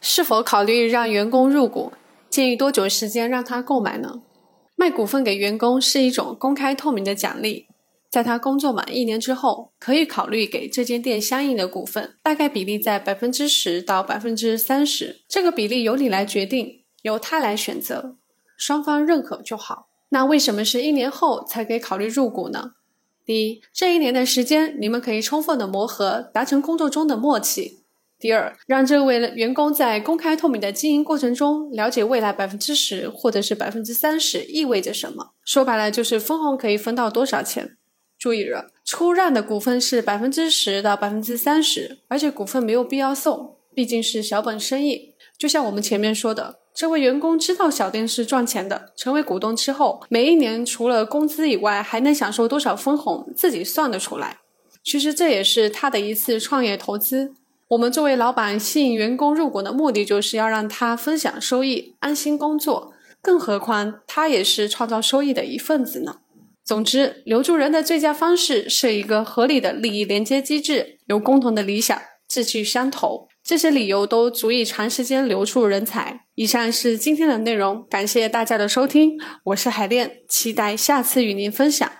是否考虑让员工入股？建议多久时间让他购买呢？卖股份给员工是一种公开透明的奖励，在他工作满一年之后，可以考虑给这间店相应的股份，大概比例在百分之十到百分之三十，这个比例由你来决定，由他来选择，双方认可就好。那为什么是一年后才可以考虑入股呢？第一，这一年的时间，你们可以充分的磨合，达成工作中的默契。第二，让这位员工在公开透明的经营过程中了解未来百分之十或者是百分之三十意味着什么。说白了就是分红可以分到多少钱。注意了，出让的股份是百分之十到百分之三十，而且股份没有必要送，毕竟是小本生意。就像我们前面说的，这位员工知道小店是赚钱的，成为股东之后，每一年除了工资以外，还能享受多少分红，自己算得出来。其实这也是他的一次创业投资。我们作为老板吸引员工入股的目的，就是要让他分享收益，安心工作。更何况他也是创造收益的一份子呢。总之，留住人的最佳方式是一个合理的利益连接机制，有共同的理想，志趣相投，这些理由都足以长时间留住人才。以上是今天的内容，感谢大家的收听，我是海恋，期待下次与您分享。